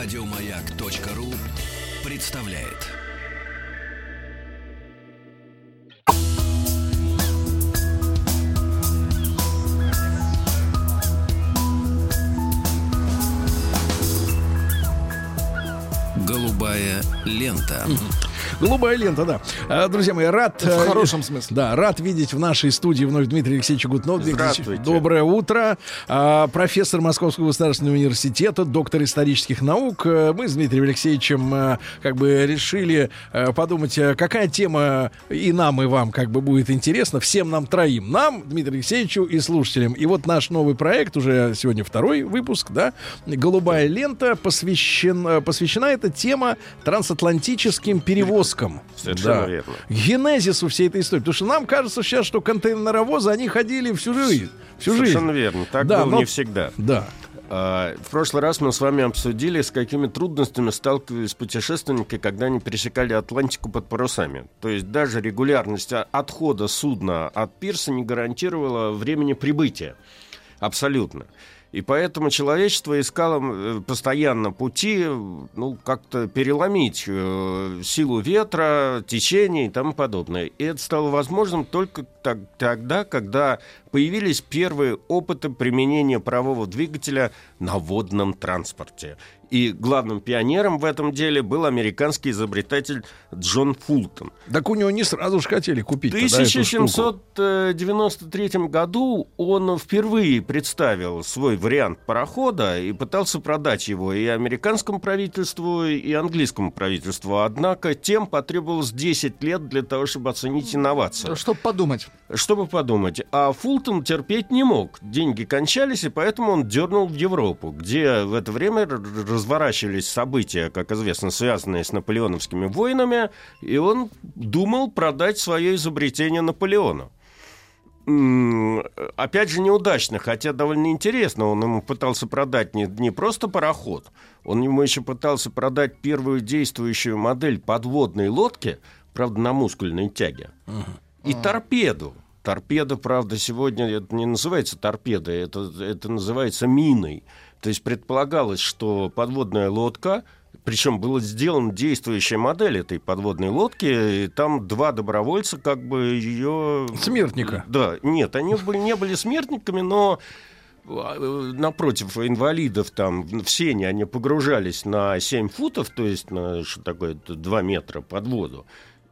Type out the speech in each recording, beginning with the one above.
Радиомаяк.ру представляет. Голубая лента. Голубая лента, да. А, Друзья мои, рад... В э, хорошем смысле. Да, рад видеть в нашей студии вновь Гутнов. Дмитрий Алексеевич, Здравствуйте. Доброе утро. А, Профессор Московского государственного университета, доктор исторических наук. Э, Мы с Дмитрием Алексеевичем э, как бы решили подумать, какая тема и нам, и вам как бы будет интересна. Всем нам троим. Нам, Дмитрию Алексеевичу и слушателям. И вот наш новый проект, уже сегодня второй выпуск, да, «Голубая лента», посвящен, посвящена эта тема трансатлантическим перевозкам. Совершенно Да. верно. Генезису всей этой истории. Потому что нам кажется сейчас, что контейнеровозы, они ходили всю жизнь. Всю Совершенно жизнь. верно. Так Да, было но- не всегда. Да. А, В прошлый раз мы с вами обсудили, с какими трудностями сталкивались путешественники, когда они пересекали Атлантику под парусами. То есть даже регулярность отхода судна от пирса не гарантировала времени прибытия. Абсолютно. И поэтому человечество искало э, постоянно пути, ну, как-то переломить э, силу ветра, течения и тому подобное. И это стало возможным только тогда, когда появились первые опыты применения парового двигателя на водном транспорте. И главным пионером в этом деле был американский изобретатель Джон Фултон. Так у него не сразу же хотели купить. В 1793 году он впервые представил свой вариант парохода и пытался продать его и американскому правительству, и английскому правительству. Однако тем потребовалось 10 лет для того, чтобы оценить инновацию. Чтобы подумать. Чтобы подумать. А Фултон терпеть не мог. Деньги кончались, и поэтому он дернул в Европу, где в это время разворачивались события, как известно, связанные с наполеоновскими войнами, и он думал продать свое изобретение Наполеону. Опять же, неудачно, хотя довольно интересно. Он ему пытался продать не, не просто пароход, он ему еще пытался продать первую действующую модель подводной лодки, правда, на мускульной тяге, и торпеду. Торпеда, правда, сегодня это не называется торпедой, это, это называется миной. То есть предполагалось, что подводная лодка, причем была сделана действующая модель этой подводной лодки, и там два добровольца как бы ее... Смертника. Да, нет, они были, не были смертниками, но э, напротив инвалидов там в сене они погружались на 7 футов, то есть на что такое, 2 метра под воду.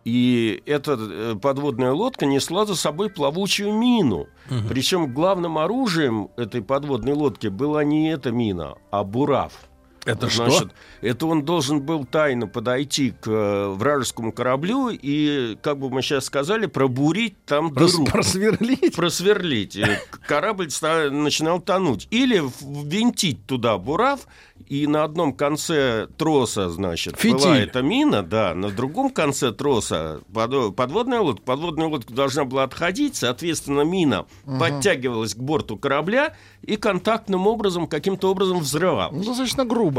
И эта э, подводная лодка несла за собой плавучую мину. Причем главным оружием этой подводной лодки была не эта мина, а бурав. Это что? Значит, это он должен был тайно подойти к э, вражескому кораблю и, как бы мы сейчас сказали, пробурить там Прос- дыру. просверлить? Просверлить. И Корабль начинал тонуть. Или ввинтить туда бурав, и на одном конце троса, значит, Фитиль. была эта мина, да, на другом конце троса подводная лодка. Подводная лодка должна была отходить, соответственно, мина подтягивалась к борту корабля и контактным образом, каким-то образом взрывалась. Ну, достаточно грубо.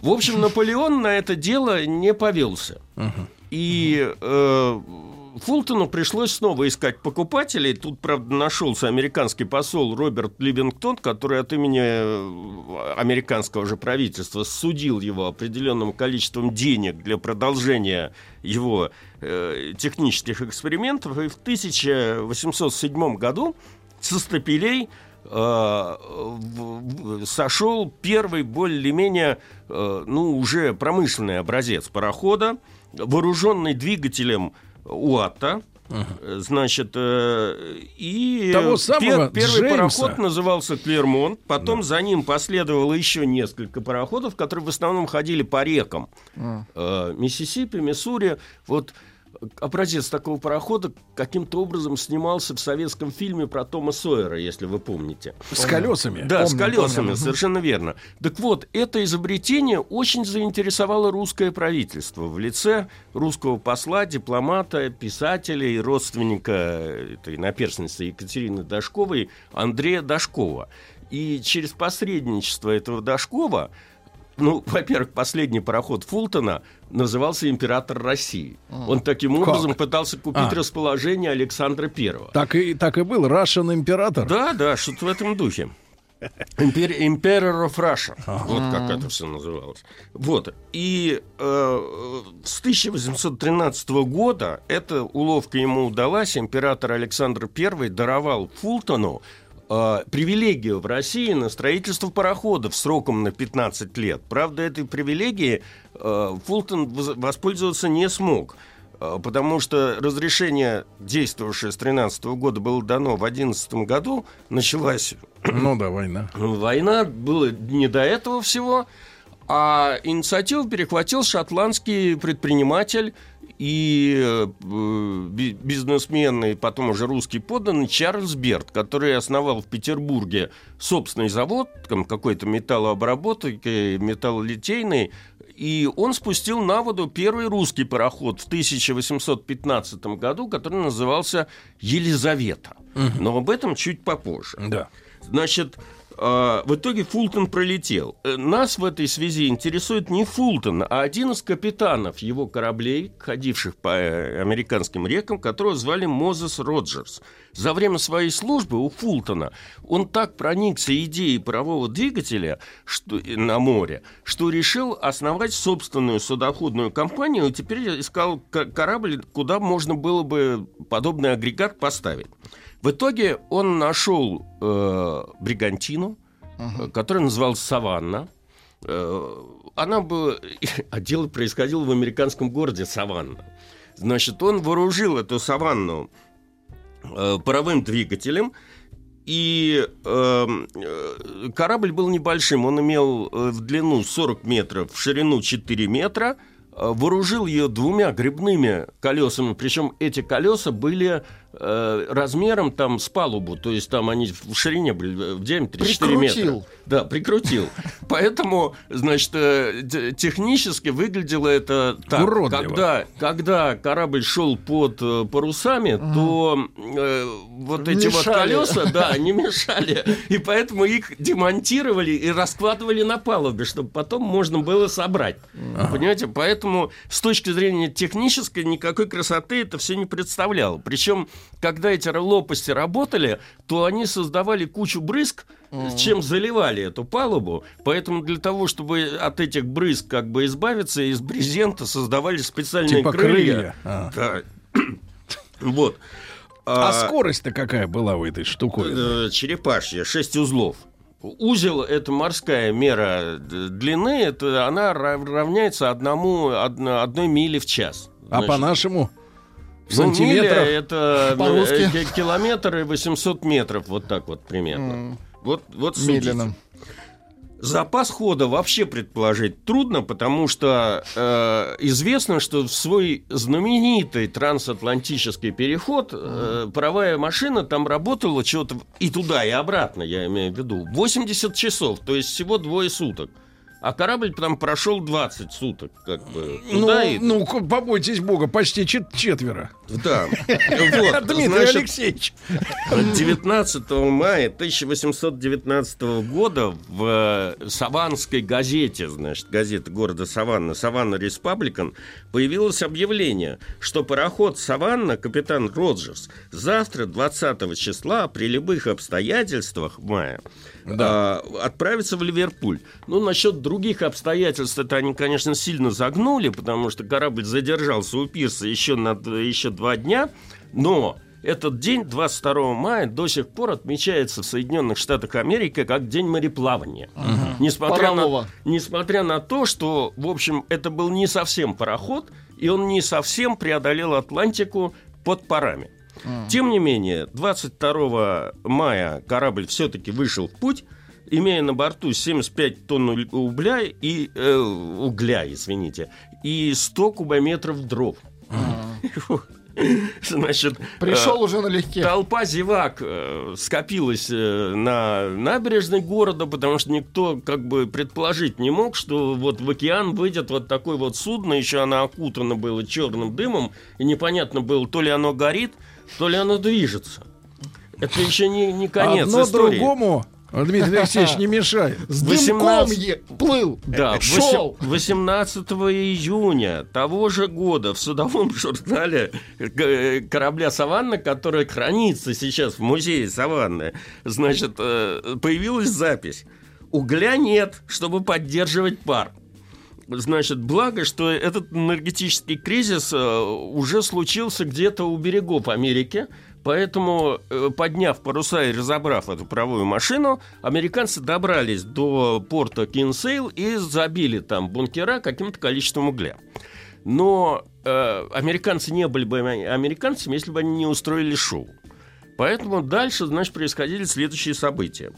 В общем, Наполеон на это дело не повелся. И э, Фултону пришлось снова искать покупателей. Тут, правда, нашелся американский посол Роберт Ливингтон, который от имени э, американского же правительства судил его определенным количеством денег для продолжения его э, технических экспериментов. И в 1807 году со стапелей сошел первый более-менее, э, ну, уже промышленный образец парохода, вооруженный двигателем УАТа, э, Значит, э, и Того пер- самого первый Джеймса. пароход назывался Клермонт, потом за ним последовало еще несколько пароходов, которые в основном ходили по рекам. Э, Миссисипи, Миссури. Вот образец такого парохода каким-то образом снимался в советском фильме про Тома Сойера, если вы помните. С колесами. Да, с Помню, колесами, помню. совершенно верно. Так вот, это изобретение очень заинтересовало русское правительство в лице русского посла, дипломата, писателя и родственника этой наперсницы Екатерины Дашковой Андрея Дашкова. И через посредничество этого Дашкова ну, во-первых, последний пароход Фултона назывался «Император России». Он таким образом пытался купить А. расположение Александра Первого. Так и, так и был. Russian император. Да, да, что-то в этом духе. Импер- Emperor of Russia. Вот как это все называлось. Вот. И э, с 1813 года эта уловка ему удалась. Император Александр I даровал Фултону э, привилегию в России на строительство пароходов сроком на 15 лет. Правда, этой привилегии э, Фултон воспользоваться не смог. э, Потому что разрешение, действовавшее с 13 года, было дано в 11 году. Началась Ну да, война. Война было не до этого всего, а инициативу перехватил шотландский предприниматель и э, би- бизнесмен, и потом уже русский подданный Чарльз Берт, который основал в Петербурге собственный завод, там какой-то металлообработки, металлолитейный, и он спустил на воду первый русский пароход в 1815 году, который назывался «Елизавета». Но об этом чуть попозже. Да. Значит, в итоге Фултон пролетел. Э, Нас в этой связи интересует не Фултон, а один из капитанов его кораблей, ходивших по э, американским рекам, которого звали Мозес Роджерс. За время своей службы у Фултона он так проникся идеей парового двигателя что, э, на море, что решил основать собственную судоходную компанию и теперь искал ка- корабль, куда можно было бы подобный агрегат поставить. В итоге он нашел э, бригантину, э, которая называлась Саванна. Э, она была... А дело происходило в американском городе Саванна. Значит, он вооружил эту Саванну э, паровым двигателем, и э, э, корабль был небольшим, он имел э, в длину 40 метров, в ширину 4 метра, э, вооружил ее двумя грибными колесами, причем эти колеса были размером там с палубу, то есть там они в ширине были, в диаметре 4 метра. Прикрутил. Да, прикрутил. Поэтому, значит, э, технически выглядело это так. Уродливо. Когда, когда корабль шел под э, парусами, то э, вот эти вот Мешали. колеса, да, не мешали. И поэтому их демонтировали и раскладывали на палубе, чтобы потом можно было собрать. Понимаете? Поэтому с точки зрения технической никакой красоты это все не представляло. Причем, когда эти лопасти работали, то они создавали кучу брызг, чем заливали эту палубу. Поэтому для того, чтобы от этих брызг как бы избавиться, из брезента создавали специальные Типа крылья. А. Да. Вот. А скорость-то какая была у этой штуковины? Э, черепашья, 6 узлов. Узел – это морская мера длины, это она ра- равняется одному, одно- одной миле в час. А Значит, по-нашему? В ну, миля сантиметрах? это По-русски? э, ки- километр и 800 метров, вот так вот примерно. Вот, вот судите. Медленно. Запас хода вообще предположить трудно, потому что э, известно, что в свой знаменитый трансатлантический переход э, паровая машина там работала чего-то и туда, и обратно, я имею в виду, 80 часов, то есть всего двое суток. А корабль там прошел 20 суток, как бы. Ну, туда и- ну, побойтесь бога, почти чет- четверо. да. Вот, Дмитрий значит, Алексеевич. 19 мая 1819 года в э, Саванской газете, значит, газета города Саванна, Саванна Республикан, появилось объявление, что пароход Саванна, капитан Роджерс, завтра, 20 числа, при любых обстоятельствах мая, а, отправится в Ливерпуль. Ну, насчет других обстоятельств, это они, конечно, сильно загнули, потому что корабль задержался у пирса еще, на, еще два дня, но этот день, 22 мая, до сих пор отмечается в Соединенных Штатах Америки как День мореплавания. Несмотря, на, несмотря на то, что, в общем, это был не совсем пароход, и он не совсем преодолел Атлантику под парами. Тем не менее, 22 мая корабль все-таки вышел в путь, имея на борту 75 тонн угля и э, угля, извините, и 100 кубометров дров. Значит, Пришел э, уже налегке. Толпа зевак э, скопилась э, на набережной города, потому что никто как бы предположить не мог, что вот в океан выйдет вот такое вот судно, еще оно окутано было черным дымом, и непонятно было, то ли оно горит, то ли оно движется. Это еще не, не конец Одно истории. другому Дмитрий Алексеевич, не мешай. С 18 дымком плыл. Да, шел. 18 июня того же года в судовом журнале э, корабля «Саванна», который хранится сейчас в музее «Саванны», значит, э, появилась запись. Угля нет, чтобы поддерживать пар. Значит, благо, что этот энергетический кризис э, уже случился где-то у берегов Америки, поэтому, э, подняв паруса и разобрав эту паровую машину, американцы добрались до порта Кинсейл и забили там бункера каким-то количеством угля. Но э, американцы не были бы американцами, если бы они не устроили шоу. Поэтому дальше, значит, происходили следующие события.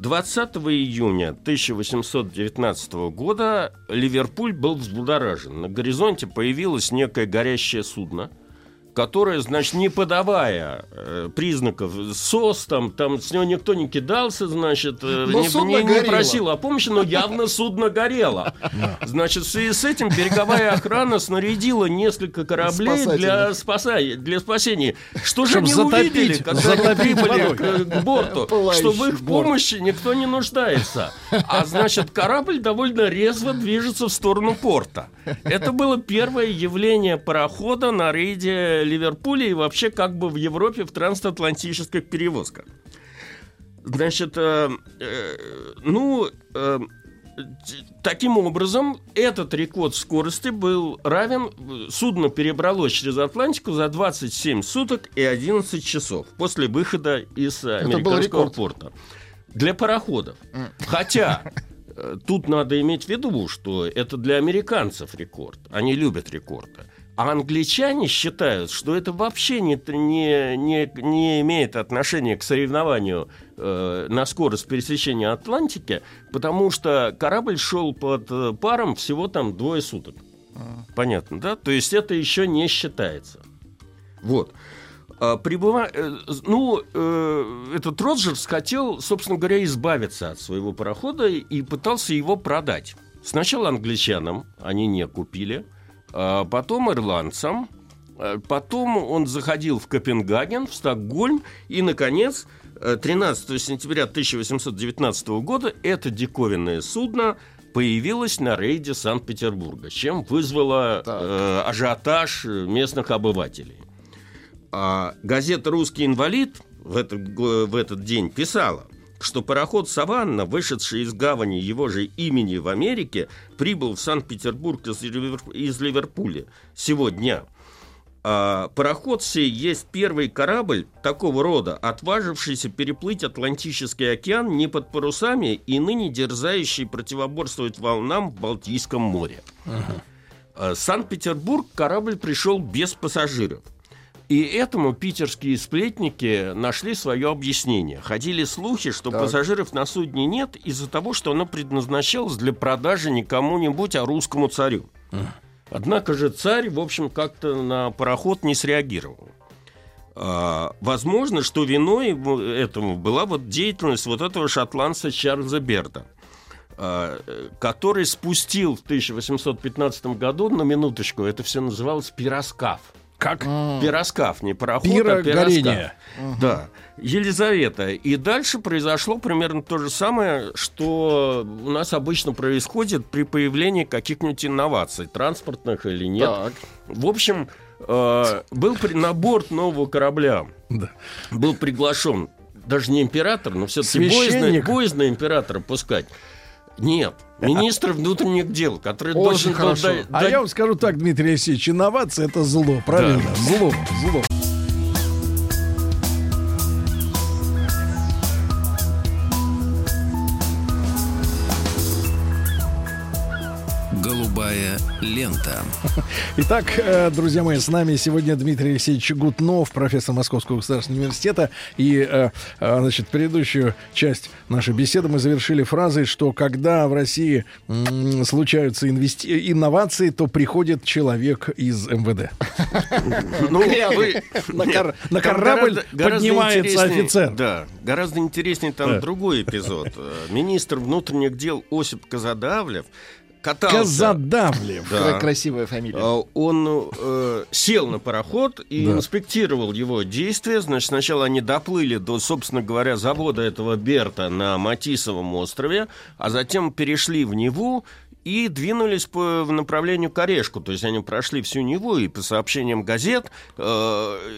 20 июня 1819 года Ливерпуль был взбудоражен. На горизонте появилось некое горящее судно, которое, значит, не подавая э, признаков СОС, там, там с него никто не кидался, значит, э, не, не- не просил о помощи, но явно судно горело. Значит, в связи с этим береговая охрана снарядила несколько кораблей для, спаса- для спасения. Что же они увидели, когда они прибыли к, к борту? Что в их помощи никто не нуждается. А значит, корабль довольно резво движется в сторону порта. Это было первое явление парохода на рейде Ливерпуля и вообще как бы в Европе в трансатлантических перевозках. Значит, э, э, ну, э, таким образом, этот рекорд скорости был равен, судно перебралось через Атлантику за 27 суток и 11 часов после выхода из американского порта. Для пароходов. Хотя, э, тут надо иметь в виду, что это для американцев рекорд. Они любят рекорды. А англичане считают, что это вообще не, не, не, не имеет отношения к соревнованию э, на скорость пересечения Атлантики, потому что корабль шел под э, паром всего там двое суток. Понятно, да? То есть это еще не считается. Вот. А, прибыва- э, Ну, э, этот Роджерс хотел, собственно говоря, избавиться от своего парохода и пытался его продать. Сначала англичанам они не купили, а потом ирландцам, а потом он заходил в Копенгаген, в Стокгольм, и, наконец, э, 13 сентября 1819 года это диковинное судно появилось на рейде Санкт-Петербурга, чем вызвало Так. э, ажиотаж э, местных обывателей. А газета «Русский инвалид» в этот, в этот день писала, что пароход «Саванна», вышедший из гавани его же имени в Америке, прибыл в Санкт-Петербург из, Ливер- из Ливерпуля сегодня. А, пароход сей есть первый корабль такого рода, отважившийся переплыть Атлантический океан не под парусами и ныне дерзающий противоборствовать волнам в Балтийском море. А, Санкт-Петербург корабль пришел без пассажиров. И этому питерские сплетники нашли свое объяснение. Ходили слухи, что Так. пассажиров на судне нет из-за того, что оно предназначалось для продажи не кому-нибудь, а русскому царю. Однако же царь, в общем, как-то на пароход не среагировал. А, возможно, что виной этому была вот деятельность вот этого шотландца Чарльза Берда, а, который спустил в 1815 году, на минуточку, это все называлось пироскаф. Как? Пироскаф, не пароход, Пиро а пироскаф. горения. Да, Елизавета. И дальше произошло примерно то же самое, что у нас обычно происходит при появлении каких-нибудь инноваций, транспортных или нет. Так. В общем, э, был при, на борт нового корабля Да. был приглашен даже не император, но все-таки боязно, боязно императора пускать. Нет, министр внутренних дел, который Очень должен хорошо. дать- А я вам скажу так, Дмитрий Алексеевич, инновация это зло, правильно? Зло, зло. Лента. Итак, э, друзья мои, с нами сегодня Дмитрий Алексеевич Гутнов, профессор Московского государственного университета. И, э, э, значит, предыдущую часть нашей беседы мы завершили фразой, что когда в России случаются инвести- инновации, то приходит человек из МВД. Ну, вы- На корабль поднимается офицер. Да, гораздо интереснее там другой эпизод. Министр внутренних дел Осип Казадавлев катался. Казадавлев. Да. Красивая фамилия. А, Он э, сел на пароход и Да. инспектировал его действия. Значит, сначала они доплыли до, собственно говоря, завода этого Берта на Матисовом острове, а затем перешли в Неву и двинулись по направлению к Орешку. То есть они прошли всю Неву, и по сообщениям газет э,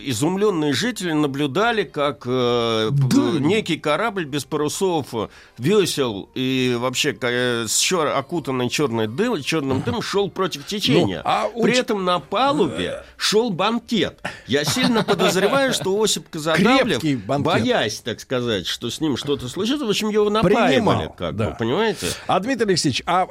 изумленные жители наблюдали, как э, п- некий корабль без парусов, э, весел и вообще э, с чер- окутанный черной дым, черным дымом шел против течения. Ну, а у При этом на палубе шел банкет. Я сильно подозреваю, что Осип Казадавлев, боясь, так сказать, что с ним что-то случится, в общем, его напаивали, Принимал, как да. бы, понимаете? А Дмитрий Алексеевич, а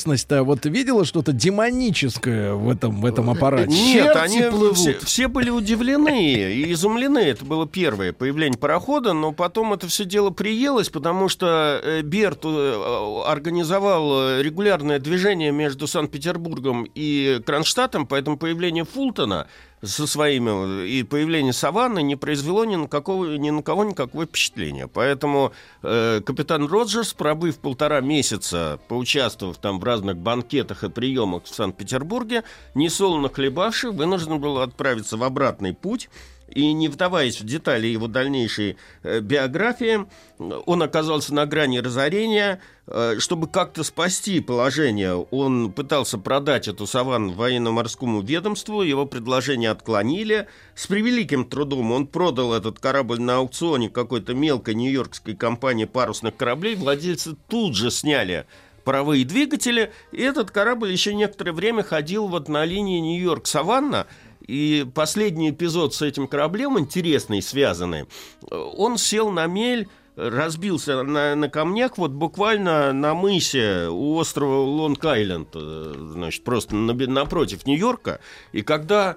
общественность-то вот видела что-то демоническое в этом, в этом аппарате? Нет, Черти они плывут. все, все были удивлены и изумлены. Это было первое появление парохода, но потом это все дело приелось, потому что э, Берт э, организовал э, регулярное движение между Санкт-Петербургом и Кронштадтом, поэтому появление Фултона со своими и появление Саванны не произвело ни на, какого, ни на кого никакого впечатления. Поэтому э, капитан Роджерс, пробыв полтора месяца, поучаствовав там в разных банкетах и приемах в Санкт-Петербурге, несолоно хлебавший, вынужден был отправиться в обратный путь. И не вдаваясь в детали его дальнейшей э, биографии, он оказался на грани разорения. Э, чтобы как-то спасти положение, он пытался продать эту саванну военно-морскому ведомству, его предложение отклонили. С превеликим трудом он продал этот корабль на аукционе какой-то мелкой нью-йоркской компании парусных кораблей. Владельцы тут же сняли паровые двигатели, и этот корабль еще некоторое время ходил вот на линии Нью-Йорк-Саванна, и последний эпизод с этим кораблем, интересный, связанный, он сел на мель, разбился на, на камнях, вот буквально на мысе у острова Лонг-Айленд, э, значит, просто на- напротив Нью-Йорка. И когда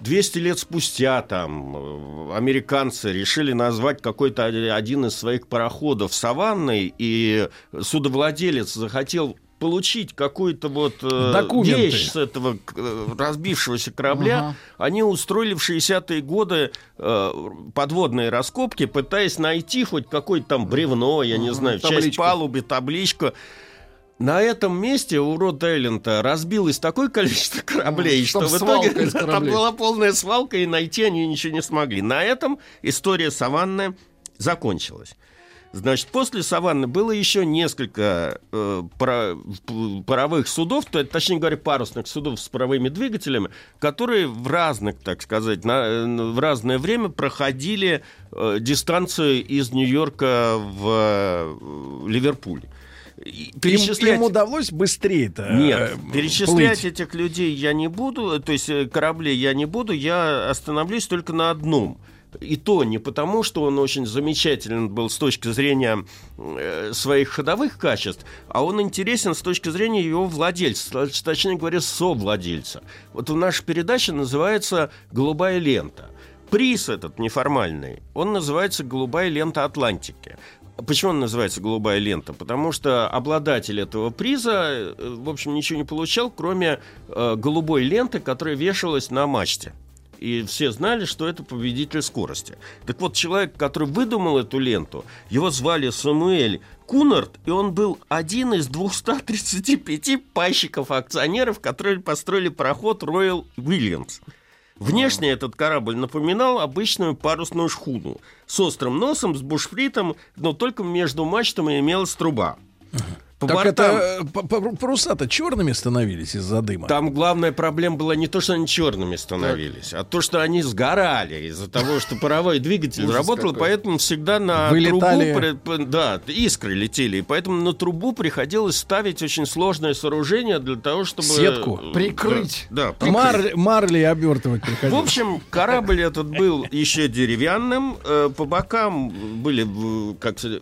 200 лет спустя там э, американцы решили назвать какой-то один из своих пароходов саванной, и судовладелец захотел получить какую-то вот э, Документы. вещь с этого э, разбившегося корабля, Ага. они устроили в 60-е годы э, подводные раскопки, пытаясь найти хоть какое-то там бревно, я не знаю, часть табличку. палубы, табличку. На этом месте у Род-Айленда разбилось такое количество кораблей, что в итоге там была полная свалка, и найти они ничего не смогли. На этом история Саванны закончилась. Значит, после Саванны было еще несколько э, пара- паровых судов, то, точнее говоря, парусных судов с паровыми двигателями, которые в разных, так сказать, на- в разное время проходили э, дистанцию из Нью-Йорка в э, Ливерпуль. И Им, перечислять- им удалось быстрее-то нет, э, перечислять плыть? этих людей я не буду, то есть э, кораблей я не буду, я остановлюсь только на одном. И то не потому, что он очень замечателен был с точки зрения э, своих ходовых качеств, а он интересен с точки зрения его владельца, точ- точнее говоря, совладельца. Вот в нашей передаче называется «Голубая лента». Приз этот неформальный, он называется «Голубая лента Атлантики». Почему он называется «Голубая лента»? Потому что обладатель этого приза, э, в общем, ничего не получал, кроме э, голубой ленты, которая вешалась на мачте. И все знали, что это победитель скорости. Так вот, человек, который выдумал эту ленту, его звали Самуэль Кунард, и он был один из 235 пайщиков-акционеров, которые построили пароход Royal Williams. Внешне этот корабль напоминал обычную парусную шхуну с острым носом, с бушпритом, но только между мачтами имелась труба. По Так бортам- это э, паруса-то черными становились из-за дыма. Там главная проблема была не то, что они черными становились, а то, что они сгорали из-за того, что паровой двигатель работал, поэтому всегда на Вылетали. трубу... Да, искры летели, и поэтому на трубу приходилось ставить очень сложное сооружение для того, чтобы... Сетку. Прикрыть. Да, да, прикрыть. Мар- марли обертывать В приходилось. общем, корабль этот был еще деревянным. э, По бокам были как э,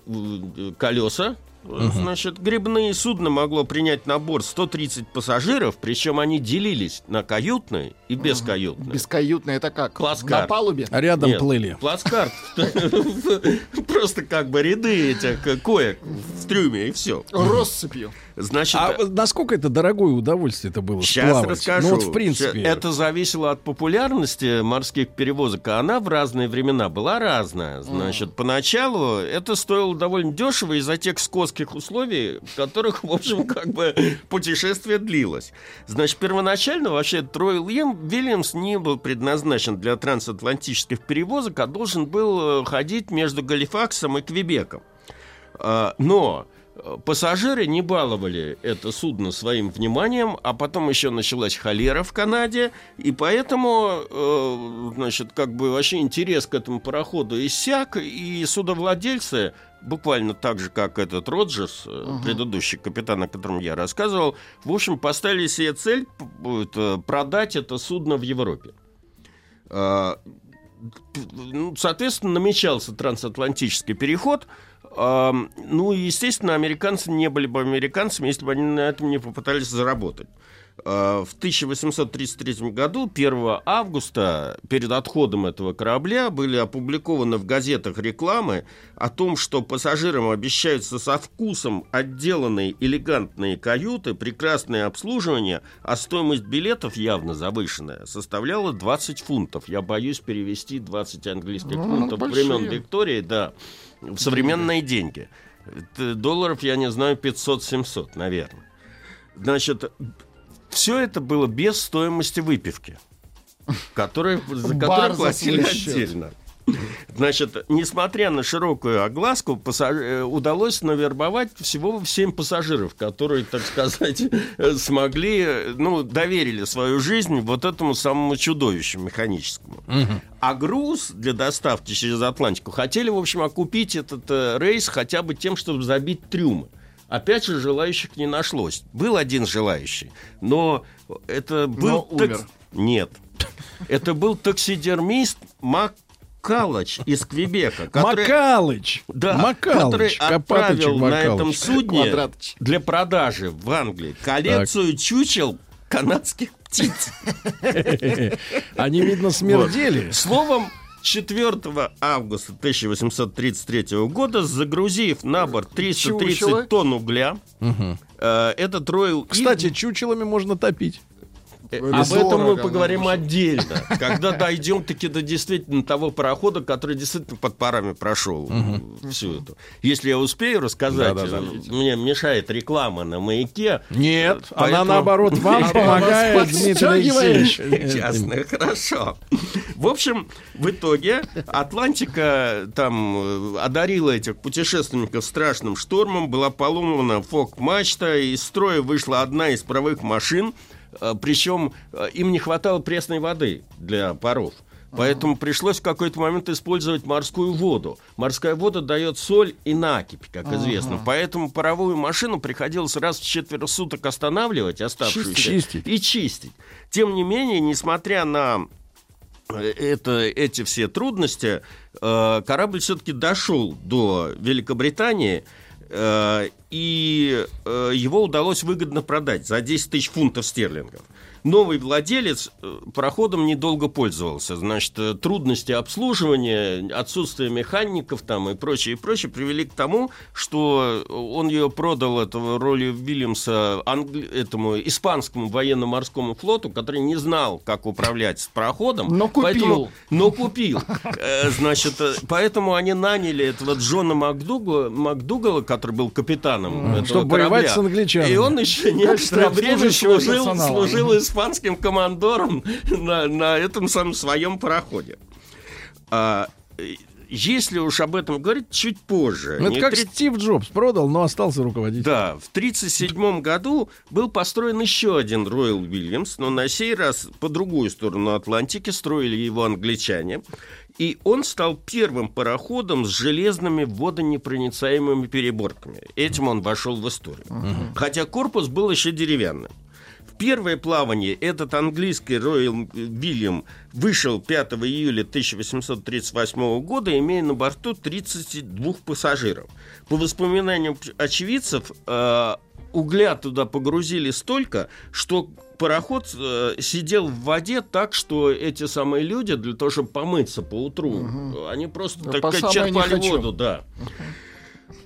колеса. Э, Значит, грибные судно могло принять на борт 130 пассажиров, причем они делились на каютный и бескаютная. Бескаютная это как? Плацкарт. На палубе? А рядом Нет, плыли. Плацкарт. Просто как бы ряды этих коек в трюме, и все. Россыпью. Значит, А насколько это дорогое удовольствие это было? Сейчас сплавать? расскажу. Ну вот в принципе. Это зависело от популярности морских перевозок, а она в разные времена была разная. Значит, поначалу это стоило довольно дешево из-за тех скотских условий, в которых, в общем, как бы путешествие длилось. Значит, первоначально вообще Трой Вильямс не был предназначен для трансатлантических перевозок, а должен был э, ходить между Галифаксом и Квебеком. А, Но э, Пассажиры не баловали это судно своим вниманием, а потом еще началась холера в Канаде, и поэтому, э, значит, как бы вообще интерес к этому пароходу иссяк, и судовладельцы, буквально так же, как этот Роджерс, э, предыдущий капитан, о котором я рассказывал, в общем, поставили себе цель это, продать это судно в Европе. А, ну, соответственно, намечался трансатлантический переход. А, Ну, и, естественно, американцы не были бы американцами, если бы они на этом не попытались заработать. А, В 1833 году, 1 августа, перед отходом этого корабля были опубликованы в газетах рекламы о том, что пассажирам обещаются со вкусом отделанные элегантные каюты, прекрасное обслуживание, а стоимость билетов явно завышенная, составляла 20 фунтов. Я боюсь перевести 20 английских Ну, фунтов большие. времен Виктории, да, в современные деньги. Это Долларов, я не знаю, 500-700, наверное. Значит, все это было без стоимости выпивки, которая, за которую платили отдельно. Значит, несмотря на широкую огласку, пассаж- э, удалось навербовать всего 7 пассажиров, которые, так сказать, э, смогли, э, ну, доверили свою жизнь вот этому самому чудовищу механическому. А груз для доставки через Атлантику хотели, в общем, окупить этот э, рейс хотя бы тем, чтобы забить трюмы. Опять же, желающих не нашлось. Был один желающий, но это был... Но умер. такс- Нет. Это был таксидермист Маккалач из Квебека. который- Макалыч. да, Макалыч. который Копатыч отправил на этом Макалыч. судне Квадратыч. для продажи в Англии коллекцию чучел канадских птиц. Они, видно, смердели. Словом, 4 августа 1833 года, загрузив на борт 330 Чучело. тонн угля, э, этот Ройл Кстати, чучелами можно топить. Э, Об этом мы поговорим отдельно, когда дойдем таки до действительно того парохода, который действительно под парами прошел всю эту. Если я успею рассказать, э, мне мешает реклама на маяке. Нет, она Поэтому- наоборот вам Она помогает, Дмитрий. Алексеевич. Ясно, хорошо. В общем, в итоге Атлантика там э, одарила этих путешественников страшным штормом, была поломана фок-мачта, из строя вышла одна из правых машин, э, причем э, им не хватало пресной воды для паров. Поэтому пришлось в какой-то момент использовать морскую воду. Морская вода дает соль и накипь, как известно. Поэтому паровую машину приходилось раз в четверо суток останавливать, оставшуюся, Чистить. и чистить. Тем не менее, несмотря на э, это, эти все трудности, э, корабль все-таки дошел до Великобритании, э, и э, его удалось выгодно продать за 10 тысяч фунтов стерлингов. Новый владелец э, пароходом недолго пользовался. Значит, э, трудности обслуживания, отсутствие механиков там и прочее, и прочее привели к тому, что он ее продал, этого роли Вильямса, англи- этому испанскому военно-морскому флоту, который не знал, как управлять с пароходом. Но купил. Поэтому- но купил. Э, Значит, э, поэтому они наняли этого Джона Макдугала, Макдугала который был капитаном этого чтобы воевать корабля. с англичанами. И он еще некоторое время обслуживающего служил, персонала. Испанским командором на, на этом самом своем пароходе. А, если уж об этом говорить, чуть позже. Ну, Это как Некоторые- Стив Джобс продал, но остался руководителем. да, в 1937 году был построен еще один Роyal Williams, но на сей раз по другую сторону Атлантики строили его англичане. И он стал первым пароходом с железными водонепроницаемыми переборками. Этим он вошел в историю. Хотя корпус был еще деревянным. Первое плавание этот английский Royal William вышел 5 июля 1838 года, имея на борту 32 пассажиров. По воспоминаниям очевидцев, э, угля туда погрузили столько, что пароход э, сидел в воде так, что эти самые люди для того, чтобы помыться по утру, они просто Да, так по черпали воду, да.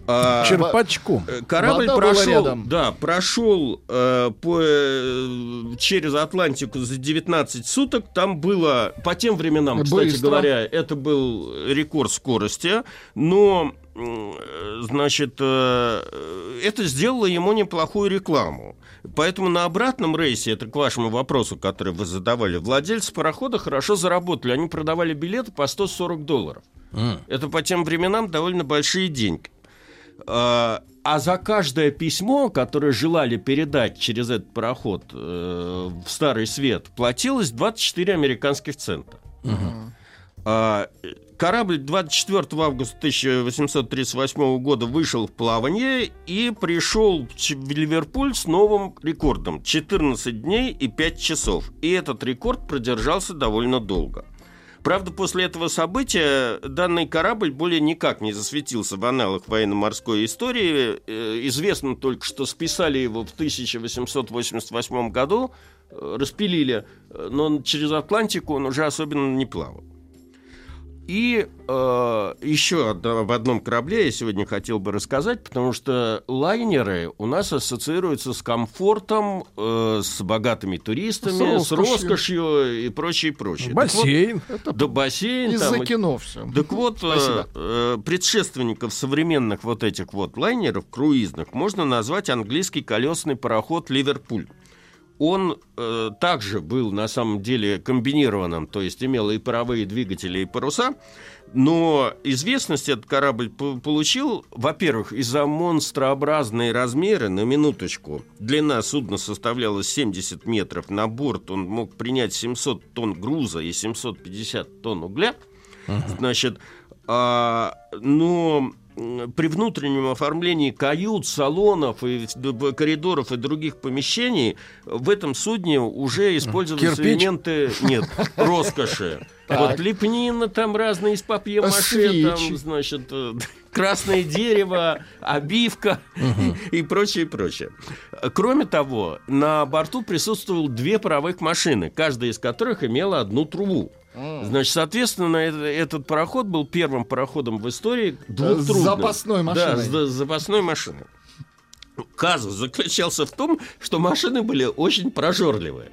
А, Черпачком. Э, Корабль Вода прошел, рядом. да, прошел э, по, э, через Атлантику за 19 суток. Там было, по тем временам, кстати Быстро. говоря, это был рекорд скорости, но, э, значит, э, это сделало ему неплохую рекламу. Поэтому на обратном рейсе, это к вашему вопросу, который вы задавали, владельцы парохода хорошо заработали. Они продавали билеты по 140 долларов. Это по тем временам довольно большие деньги. А а за каждое письмо, которое желали передать через этот пароход э, в Старый Свет, платилось 24 американских цента. А, э, Корабль 24 августа 1838 года вышел в плавание и пришел в Ливерпуль с новым рекордом 14 дней и 5 часов. И этот рекорд продержался довольно долго. Правда, после этого события данный корабль более никак не засветился в аналах военно-морской истории. Э, Известно только, что списали его в 1888 году, э, распилили, э, но через Атлантику он уже особенно не плавал. И э, еще об одном корабле я сегодня хотел бы рассказать, потому что лайнеры у нас ассоциируются с комфортом, э, с богатыми туристами, С с роскошью. роскошью и прочее, прочее. Так вот, Бассейн. Это да бассейн из-за там. и- кино все. Так вот, э, Спасибо. э, предшественников современных вот этих вот лайнеров круизных можно назвать английский колесный пароход «Ливерпуль». Он э, также был на самом деле комбинированным, то есть имел и паровые двигатели, и паруса, но известность этот корабль по- получил, во-первых, из-за монстрообразные размеры, на минуточку. Длина судна составляла 70 метров, на борт он мог принять 700 тонн груза и 750 тонн угля. Значит, а, но при внутреннем оформлении кают, салонов, и коридоров и других помещений в этом судне уже использовались Кирпич? элементы нет роскоши. Вот лепнина там разные из папье-маше, там, Свечи. значит, э, красное дерево, обивка и прочее, прочее. Кроме того, на борту присутствовало две паровых машины, каждая из которых имела одну трубу. Значит, соответственно, это- этот пароход был первым пароходом в истории двухтрубным. Запасной машиной. Да, с с запасной машиной. Казус заключался в том, что машины были очень прожорливые.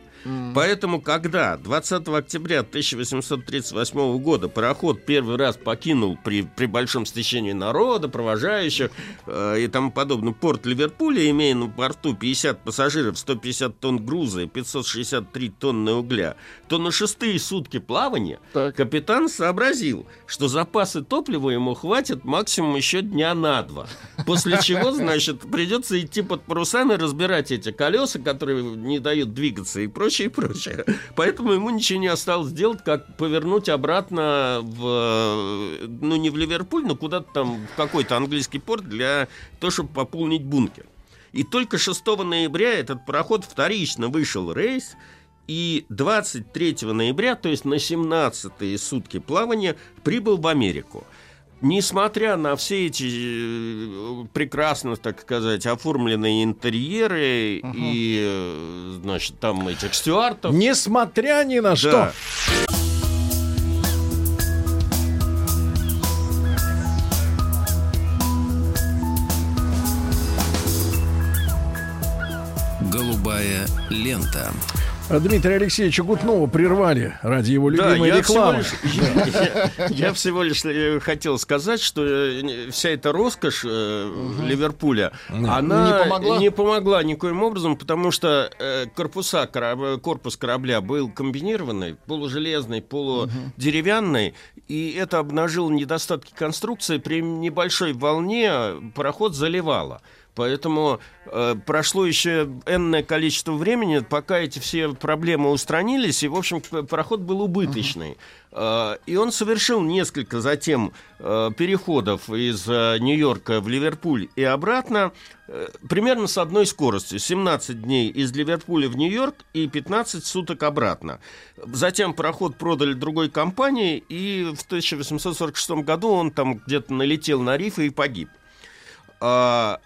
Поэтому, когда 20 октября 1838 года пароход первый раз покинул при, при большом стечении народа, провожающих э, и тому подобное порт Ливерпуля, имея на борту 50 пассажиров, 150 тонн груза и 563 тонны угля, то на шестые сутки плавания Так. капитан сообразил, что запасы топлива ему хватит максимум еще дня на два. После чего, значит, придется идти под парусами, разбирать эти колеса, которые не дают двигаться и прочее, и прочее. Поэтому ему ничего не осталось делать, как повернуть обратно в, ну, не в Ливерпуль, но куда-то там, в какой-то английский порт для того, чтобы пополнить бункер. И только 6 ноября этот пароход вторично вышел рейс, и 23 ноября, то есть на 17-е сутки плавания, прибыл в Америку. Несмотря на все эти э, прекрасно, так сказать, оформленные интерьеры и, э, значит, там этих стюартов, Несмотря ни на Да. что. Голубая лента. А Дмитрия Алексеевича Гутнова прервали ради его Да, любимой я всего, рекламы. лишь, я, я всего лишь э, хотел сказать, что э, вся эта роскошь э, Ливерпуля, она Не помогла? не помогла никоим образом, потому что э, корпуса, кораб- корпус корабля был комбинированный, полужелезный, полудеревянный, и это обнажило недостатки конструкции. При небольшой волне пароход заливало. Поэтому э, прошло еще энное количество времени, пока эти все проблемы устранились, и, в общем, п- пароход был убыточный. Э, и он совершил несколько затем э, переходов из э, Нью-Йорка в Ливерпуль и обратно, э, примерно с одной скоростью. 17 дней из Ливерпуля в Нью-Йорк и 15 суток обратно. Затем пароход продали другой компании, и в 1846 году он там где-то налетел на рифы и погиб. А,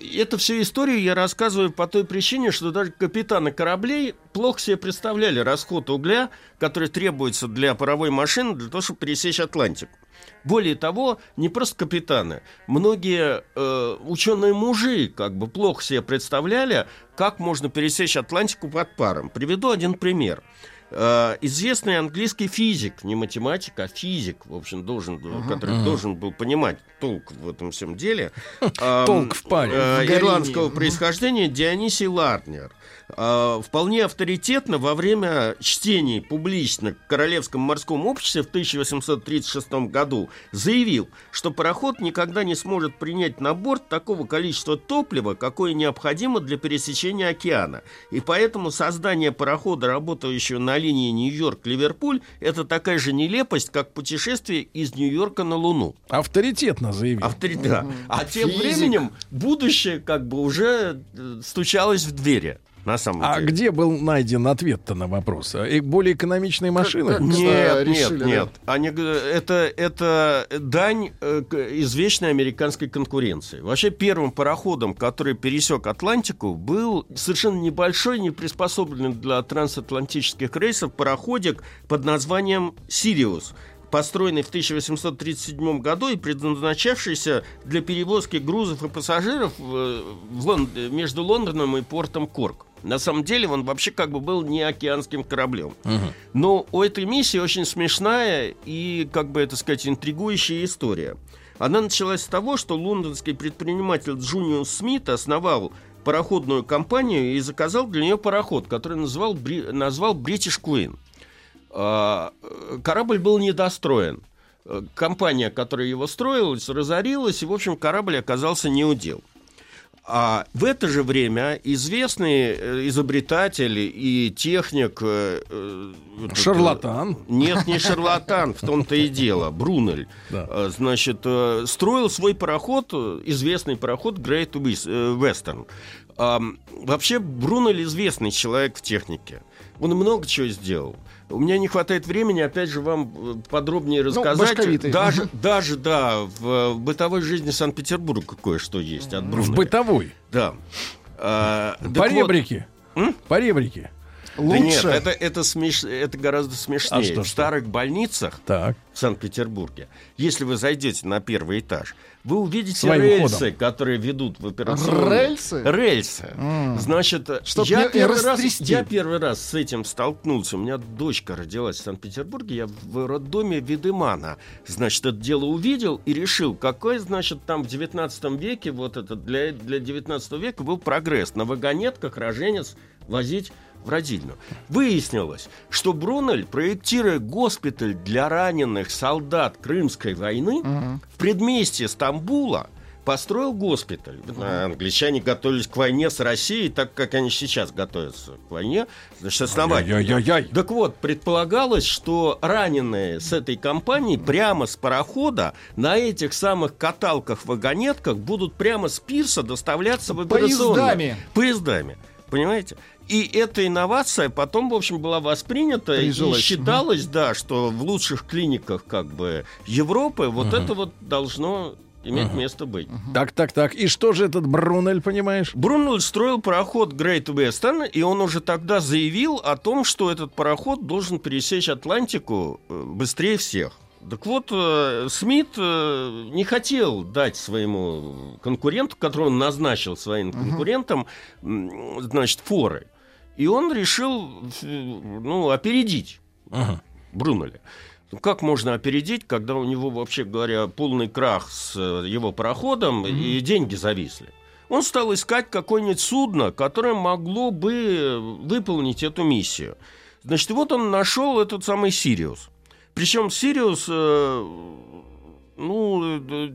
эту всю историю я рассказываю по той причине, что даже капитаны кораблей плохо себе представляли расход угля, который требуется для паровой машины для того, чтобы пересечь Атлантику. Более того, не просто капитаны, многие э, ученые мужи как бы плохо себе представляли, как можно пересечь Атлантику под паром. Приведу один пример. Э, известный английский физик, не математик, а физик, в общем, должен, uh-huh, который uh-huh. должен был понимать толк в этом всем деле. Толк в паре. Э, ирландского происхождения Дионисий э, вполне авторитетно во время чтений публично в Королевском морском обществе в 1836 году заявил, что пароход никогда не сможет принять на борт такого количества топлива, какое необходимо для пересечения океана. И поэтому создание парохода, работающего на линии Нью-Йорк-Ливерпуль, это такая же нелепость, как путешествие из Нью-Йорка на Луну. Авторитетно заявил. Авторитетно. Да. А тем Физик. временем будущее как бы уже э, стучалось в двери на самом а деле. где был найден ответ-то на вопрос? А, и более экономичные машины? Как, как нет, решили, нет, нет. Они, это, это дань э, извечной американской конкуренции. Вообще первым пароходом, который пересек Атлантику, был совершенно небольшой, не приспособленный для трансатлантических рейсов пароходик под названием «Сириус», построенный в 1837 году и предназначавшийся для перевозки грузов и пассажиров в Лонд... между Лондоном и портом Корк. На самом деле он вообще как бы был не океанским кораблем. Угу. Но у этой миссии очень смешная и, как бы это сказать, интригующая история. Она началась с того, что лондонский предприниматель Джуниус Смит основал пароходную компанию и заказал для нее пароход, который назвал, назвал British Queen. Корабль был недостроен. Компания, которая его строила, разорилась, и, в общем, корабль оказался неудел. А в это же время известный э, изобретатель и техник... Э, э, шарлатан? Нет, не шарлатан, в том-то и дело. Брунель. Да. Значит, строил свой пароход, известный пароход Great Western. Вообще, Брунель известный человек в технике. Он много чего сделал. У меня не хватает времени, опять же, вам э, подробнее ну, рассказать. Ну, даже, даже, да, в, в бытовой жизни Санкт-Петербурга кое-что есть от. В бытовой? Да. А, По ребрике. Вот... По ребрике. Лучше. Да нет, это, это, смеш... это гораздо смешнее. А что, в старых больницах так. в Санкт-Петербурге, если вы зайдете на первый этаж, вы увидите Своим рельсы, ходом. которые ведут в операционную. Рельсы? Рельсы. Mm. Значит, Чтоб я первый, раз, я первый раз с этим столкнулся. У меня дочка родилась в Санкт-Петербурге, я в роддоме Видемана. Значит, это дело увидел и решил, какой, значит, там в 19 веке, вот это для, для 19 века был прогресс. На вагонетках роженец возить в родильную. Выяснилось, что Брунель, проектируя госпиталь для раненых солдат Крымской войны, угу. в предместье Стамбула построил госпиталь. Англичане готовились к войне с Россией, так как они сейчас готовятся к войне, значит, основательно. Ай-яй-яй. Так вот, предполагалось, что раненые с этой компании прямо с парохода на этих самых каталках-вагонетках будут прямо с пирса доставляться в операционную. Поездами. Поездами. Понимаете? И эта инновация потом, в общем, была воспринята Прижилась. и считалось, угу. да, что в лучших клиниках как бы Европы вот угу. это вот должно иметь uh место быть. uh Так, так, так. И что же этот Брунель, понимаешь? Брунель строил пароход Great Western, и он уже тогда заявил о том, что этот пароход должен пересечь Атлантику э, быстрее всех. Так вот, э, Смит э, не хотел дать своему конкуренту, которого он назначил своим конкурентам, uh значит, форы. И он решил ну, опередить uh-huh. Брунеля. Ну, как можно опередить, когда у него, вообще говоря, полный крах с э, его пароходом mm-hmm. и деньги зависли? Он стал искать какое-нибудь судно, которое могло бы выполнить эту миссию. Значит, вот он нашел этот самый Сириус. Причем Сириус, э, ну, э,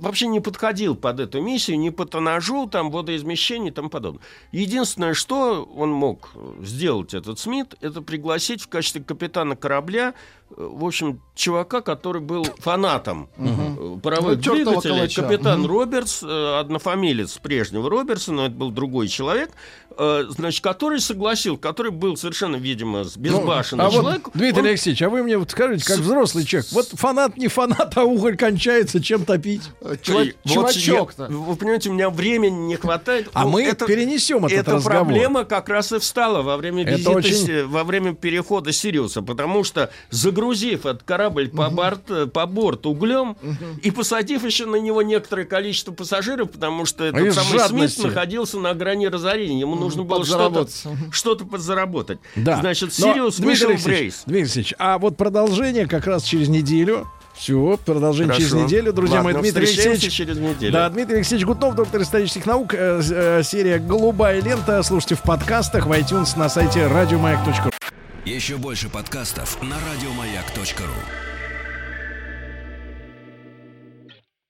вообще не подходил под эту миссию, ни по тонажу, там, водоизмещению и тому подобное. Единственное, что он мог сделать, этот Смит, это пригласить в качестве капитана корабля в общем, чувака, который был фанатом угу. паровых ну, двигателей, капитан угу. Робертс, э, однофамилец прежнего Робертса, но это был другой человек, э, значит, который согласил, который был совершенно, видимо, безбашенный ну, а человек. Вот, Дмитрий он... Алексеевич, а вы мне вот скажите, как взрослый человек, вот фанат не фанат, а уголь кончается, чем топить? Э, чувак- Вот я- вы понимаете, у меня времени не хватает. А Ну, мы это- перенесем этот Эта разговор. проблема как раз и встала во время визита, очень- во время перехода Сириуса, потому что загрузив этот корабль по, борт, по борт углем и посадив еще на него некоторое количество пассажиров, потому что этот Из самый жадности. Смит находился на грани разорения, ему нужно было что-то, подзаработать. что-то подзаработать. Да. Значит, Но, Сириус Дмитрий вышел в Алексеевич, рейс. Дмитрий Алексеевич, а вот продолжение как раз через неделю. Все, продолжение Хорошо. через неделю, друзья Ладно, мои. Дмитрий Алексеевич. через неделю. Да, Дмитрий Алексеевич Гутнов, доктор исторических наук, э, э, серия «Голубая лента». Слушайте в подкастах, в iTunes, на сайте радиомаяк.ру. Еще больше подкастов на радиомаяк.ру.